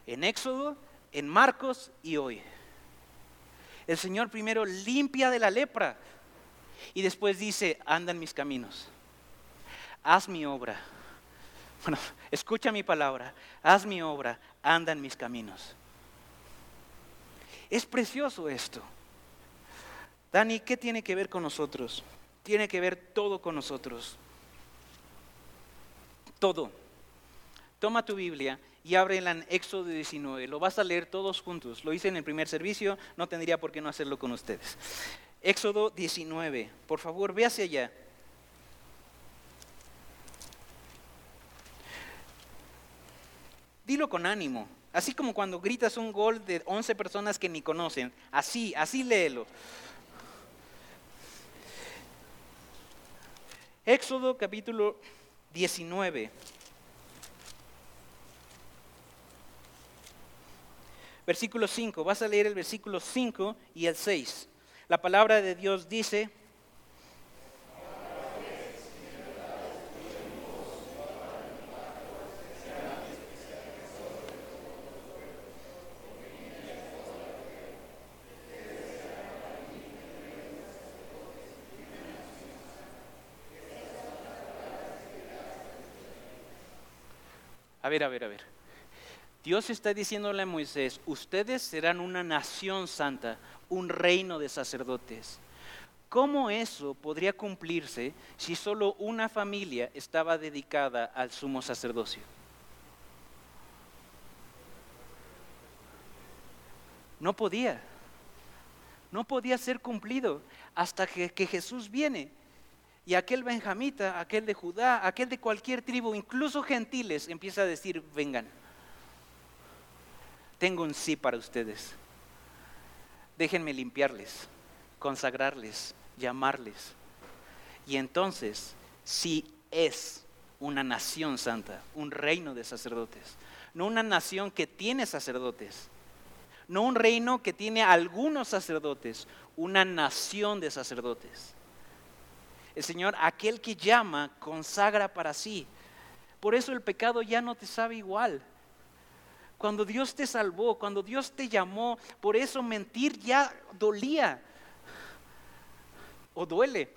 En Éxodo, en Marcos y hoy. El Señor primero limpia de la lepra y después dice, anda en mis caminos, haz mi obra bueno, [laughs] escucha mi palabra, haz mi obra, anda en mis caminos. Es precioso esto. Dani, ¿qué tiene que ver con nosotros? Tiene que ver todo con nosotros. Todo. Toma tu Biblia y ábrela en Éxodo 19. Lo vas a leer todos juntos. Lo hice en el primer servicio, no tendría por qué no hacerlo con ustedes. Éxodo 19. Por favor, ve hacia allá. Dilo con ánimo. Así como cuando gritas un gol de 11 personas que ni conocen. Así, así léelo. Éxodo capítulo 19. Versículo 5, vas a leer el versículo 5 y el 6. La palabra de Dios dice, ver, a ver, a ver. Dios está diciéndole a Moisés, ustedes serán una nación santa, un reino de sacerdotes. ¿Cómo eso podría cumplirse si solo una familia estaba dedicada al sumo sacerdocio? No podía. No podía ser cumplido hasta que, que Jesús viene y aquel benjamita, aquel de Judá, aquel de cualquier tribu, incluso gentiles, empieza a decir, vengan, tengo un sí para ustedes. Déjenme limpiarles, consagrarles, llamarles. Y entonces, si es una nación santa, un reino de sacerdotes, no una nación que tiene sacerdotes, no un reino que tiene algunos sacerdotes, una nación de sacerdotes. El Señor, aquel que llama, consagra para sí. Por eso el pecado ya no te sabe igual. Cuando Dios te salvó, cuando Dios te llamó, por eso mentir ya dolía o duele.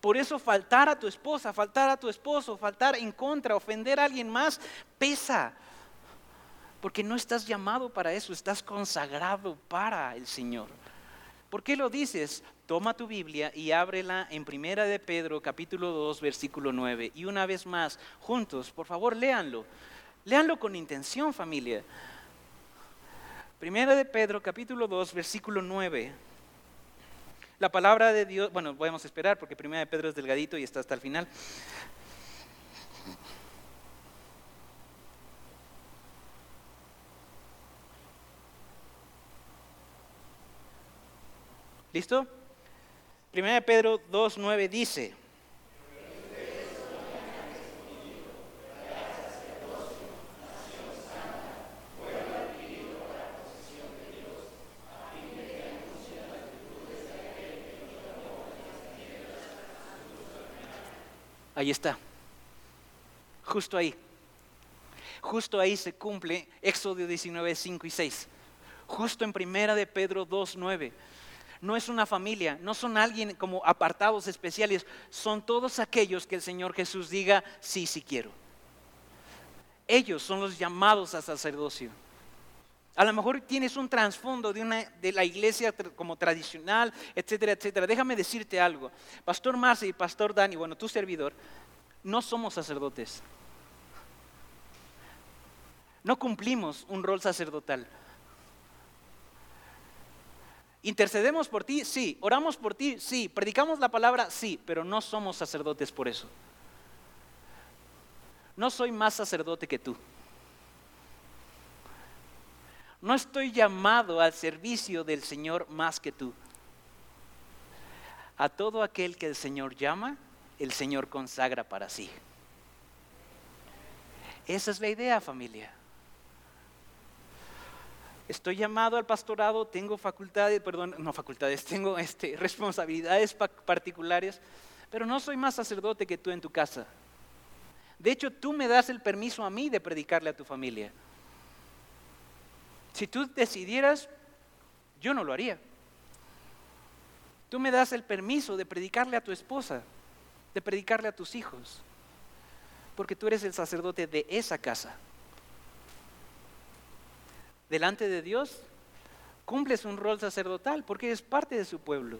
Por eso faltar a tu esposa, faltar a tu esposo, faltar en contra, ofender a alguien más, pesa. Porque no estás llamado para eso, estás consagrado para el Señor. ¿Por qué lo dices? Toma tu Biblia y ábrela en Primera de Pedro capítulo 2 versículo 9 y una vez más juntos, por favor, léanlo. Léanlo con intención, familia. Primera de Pedro capítulo 2 versículo 9. La palabra de Dios, bueno, podemos esperar porque Primera de Pedro es delgadito y está hasta el final. ¿Listo? Primera de Pedro 2.9 dice, Ahí está. Justo ahí. Justo ahí se cumple Éxodo 19, 5 y 6. Justo en primera de Pedro 2, 9 no es una familia, no son alguien como apartados especiales, son todos aquellos que el Señor Jesús diga, sí, sí quiero. Ellos son los llamados a sacerdocio. A lo mejor tienes un trasfondo de, de la iglesia como tradicional, etcétera, etcétera. Déjame decirte algo. Pastor Marce y Pastor Dani, bueno, tu servidor, no somos sacerdotes. No cumplimos un rol sacerdotal. ¿Intercedemos por ti? Sí. ¿Oramos por ti? Sí. ¿Predicamos la palabra? Sí. Pero no somos sacerdotes por eso. No soy más sacerdote que tú. No estoy llamado al servicio del Señor más que tú. A todo aquel que el Señor llama, el Señor consagra para sí. Esa es la idea, familia. Estoy llamado al pastorado, tengo facultades, perdón, no facultades, tengo este, [laughs] responsabilidades particulares, pero no soy más sacerdote que tú en tu casa. De hecho, tú me das el permiso a mí de predicarle a tu familia. Si tú decidieras, yo no lo haría. Tú me das el permiso de predicarle a tu esposa, de predicarle a tus hijos, porque tú eres el sacerdote de esa casa delante de Dios, cumples un rol sacerdotal porque eres parte de su pueblo.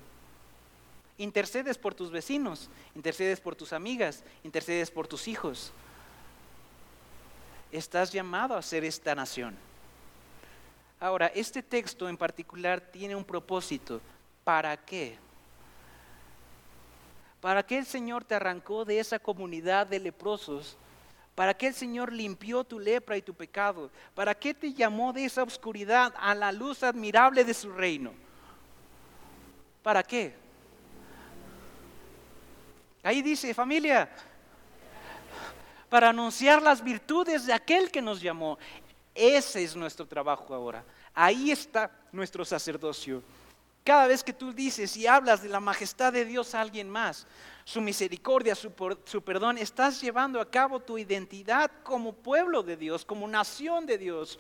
Intercedes por tus vecinos, intercedes por tus amigas, intercedes por tus hijos. Estás llamado a ser esta nación. Ahora, este texto en particular tiene un propósito. ¿Para qué? ¿Para qué el Señor te arrancó de esa comunidad de leprosos ¿Para qué el Señor limpió tu lepra y tu pecado? ¿Para qué te llamó de esa oscuridad a la luz admirable de su reino? ¿Para qué? Ahí dice, familia, para anunciar las virtudes de aquel que nos llamó. Ese es nuestro trabajo ahora. Ahí está nuestro sacerdocio. Cada vez que tú dices y hablas de la majestad de Dios a alguien más, su misericordia, su, su, perdón, estás llevando a cabo tu identidad como pueblo de Dios, como nación de Dios.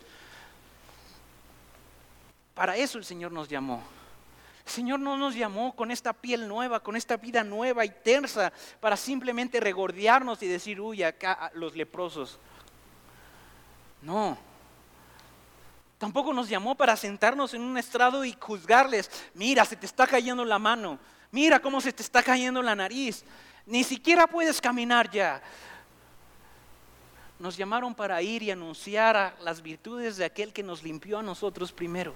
Para eso el Señor nos llamó. El Señor no nos llamó con esta piel nueva, con esta vida nueva y tersa, para simplemente regordearnos y decir, uy, acá los leprosos. No. Tampoco nos llamó para sentarnos en un estrado y juzgarles, mira, se te está cayendo la mano, mira cómo se te está cayendo la nariz, ni siquiera puedes caminar ya. Nos llamaron para ir y anunciar las virtudes de aquel que nos limpió a nosotros primero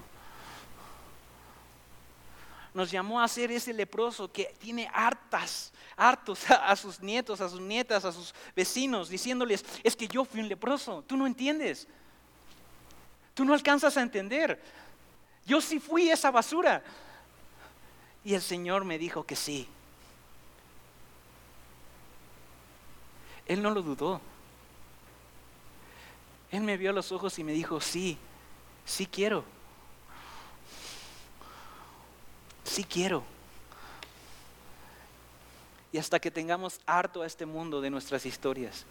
nos llamó a ser ese leproso que tiene hartas, hartos [laughs] a, sus nietos, a sus nietas, a sus vecinos, diciéndoles, es que yo fui un leproso, tú no entiendes, tú no alcanzas a entender, yo sí fui esa basura. Y el Señor me dijo que sí. Él no lo dudó. Él me vio a los ojos y me dijo, sí, sí quiero. sí quiero. Y hasta que tengamos harto a este mundo de nuestras historias,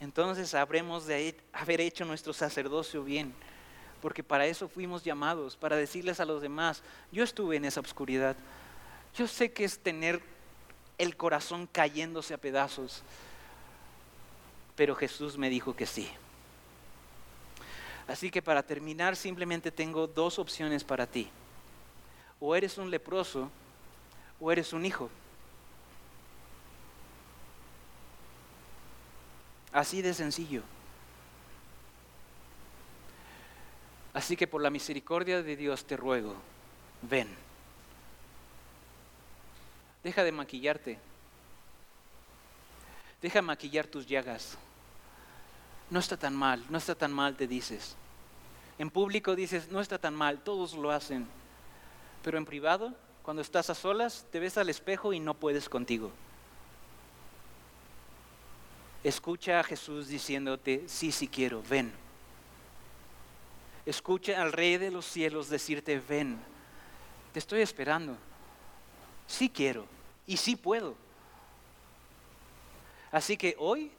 entonces habremos de haber hecho nuestro sacerdocio bien, porque para eso fuimos llamados, para decirles a los demás, yo estuve en esa oscuridad, yo sé que es tener el corazón cayéndose a pedazos, pero Jesús me dijo que sí. Así que para terminar simplemente tengo dos opciones para ti o eres un leproso o eres un hijo. Así de sencillo. Así que por la misericordia de Dios te ruego, ven. Deja de maquillarte. Deja de maquillar tus llagas. No está tan mal, no está tan mal, te dices. En público dices, no está tan mal, todos lo hacen. Pero en privado, cuando estás a solas, te ves al espejo y no puedes contigo. Escucha a Jesús diciéndote, sí, sí quiero, ven. Escucha al Rey de los cielos decirte, ven, te estoy esperando. Sí quiero y sí puedo. Así que hoy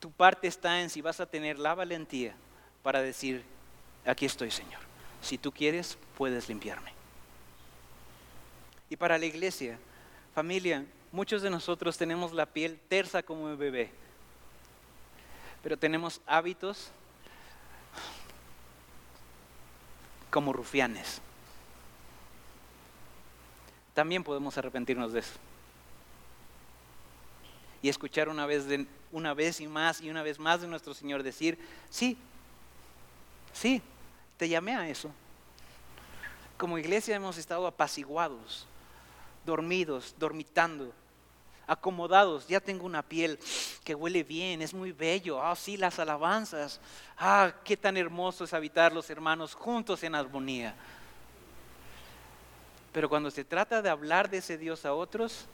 tu parte está en si vas a tener la valentía para decir, aquí estoy Señor. Si tú quieres, puedes limpiarme. Y para la iglesia, familia, muchos de nosotros tenemos la piel tersa como un bebé, pero tenemos hábitos como rufianes. También podemos arrepentirnos de eso. Y escuchar una vez, de, una vez y más y una vez más de nuestro Señor decir, sí, sí, te llamé a eso. Como iglesia hemos estado apaciguados dormidos, dormitando, acomodados. Ya tengo una piel que huele bien, es muy bello. Ah, sí, las alabanzas. Ah, qué tan hermoso es habitar los hermanos juntos en armonía. Pero cuando se trata de hablar de ese Dios a otros,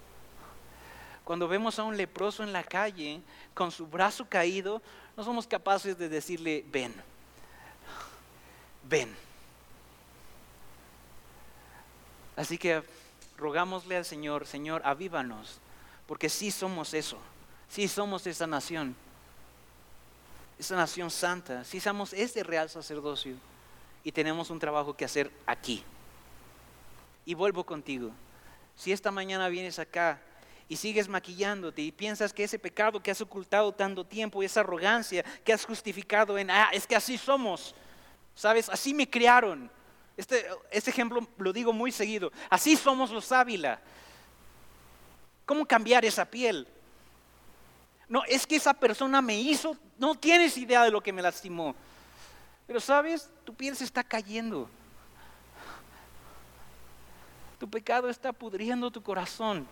cuando vemos a un leproso en la calle con su brazo caído, no somos capaces de decirle, ven, ven. Así que rogámosle al Señor, Señor, avívanos, porque sí somos eso, sí somos esa nación, esa nación santa, sí somos ese real sacerdocio y tenemos un trabajo que hacer aquí. Y vuelvo contigo. Si esta mañana vienes acá y sigues maquillándote y piensas que ese pecado que has ocultado tanto tiempo, esa arrogancia que has justificado en, ah, es que así somos, ¿sabes? Así me criaron, este, este, ejemplo lo digo muy seguido. Así somos los Ávila. ¿Cómo cambiar esa piel? No, es que esa persona me hizo, no tienes idea de lo que me lastimó. Pero sabes, tu piel se está cayendo. Tu pecado está pudriendo tu corazón.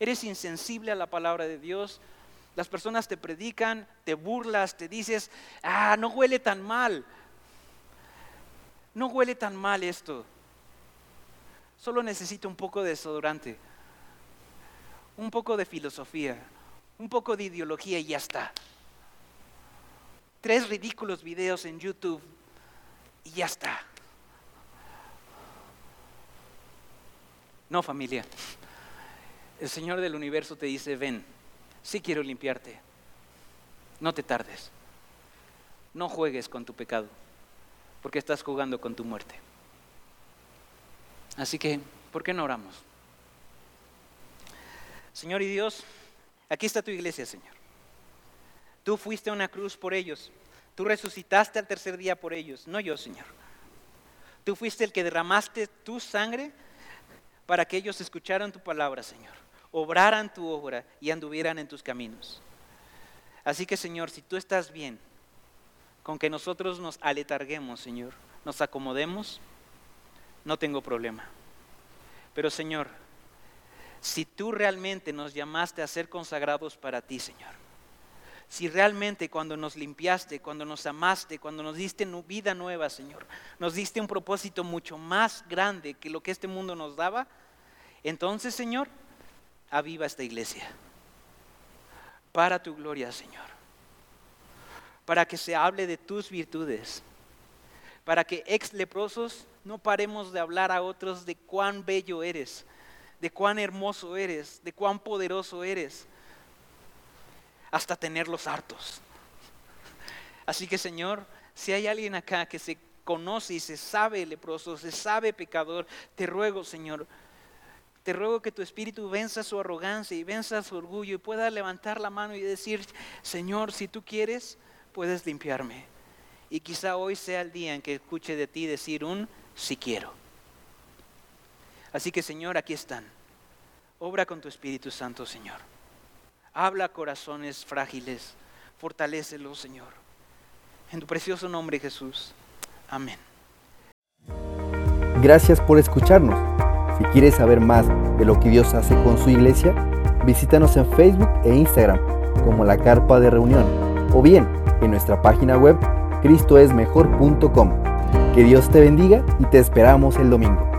Eres insensible a la palabra de Dios. Las personas te predican, te burlas, te dices, ah, no huele tan mal no huele tan mal esto. Solo necesito un poco de desodorante, un poco de filosofía, un poco de ideología y ya está. tres ridículos videos en YouTube y ya está. No, familia. El Señor del universo te dice, ven, sí quiero limpiarte. No te tardes. No juegues con tu pecado, porque estás jugando con tu muerte. Así que, ¿por qué no oramos? Señor y Dios, aquí está tu iglesia, Señor. Tú fuiste a una cruz por ellos. Tú resucitaste al tercer día por ellos, no yo, Señor. Tú fuiste el que derramaste tu sangre para que ellos escucharan tu palabra, Señor, obraran tu obra y anduvieran en tus caminos. Así que, Señor, si tú estás bien con que nosotros nos aletarguemos, Señor, nos acomodemos, no tengo problema. Pero, Señor, si tú realmente nos llamaste a ser consagrados para ti, Señor, si realmente cuando nos limpiaste, cuando nos amaste, cuando nos diste vida nueva, Señor, nos diste un propósito mucho más grande que lo que este mundo nos daba, entonces, Señor, aviva esta iglesia. Para tu gloria, Señor. Para que se hable de tus virtudes. Para que ex leprosos no paremos de hablar a otros de cuán bello eres, de cuán hermoso eres, de cuán poderoso eres hasta tenerlos hartos. Así que Señor, si hay alguien acá que se conoce y se sabe leproso, se sabe pecador, te ruego Señor, te ruego que tu espíritu venza su arrogancia y venza su orgullo y pueda levantar la mano y decir, Señor, si tú quieres, puedes limpiarme. Y quizá hoy sea el día en que escuche de ti decir un si quiero. Así que Señor, aquí están. Obra con tu Espíritu Santo, Señor. Habla corazones frágiles, fortalécelos, Señor. En tu precioso nombre, Jesús. Amén. Gracias por escucharnos. Si quieres saber más de lo que Dios hace con su iglesia, visítanos en Facebook e Instagram como la Carpa de Reunión o bien en nuestra página web cristoesmejor.com. Que Dios te bendiga y te esperamos el domingo.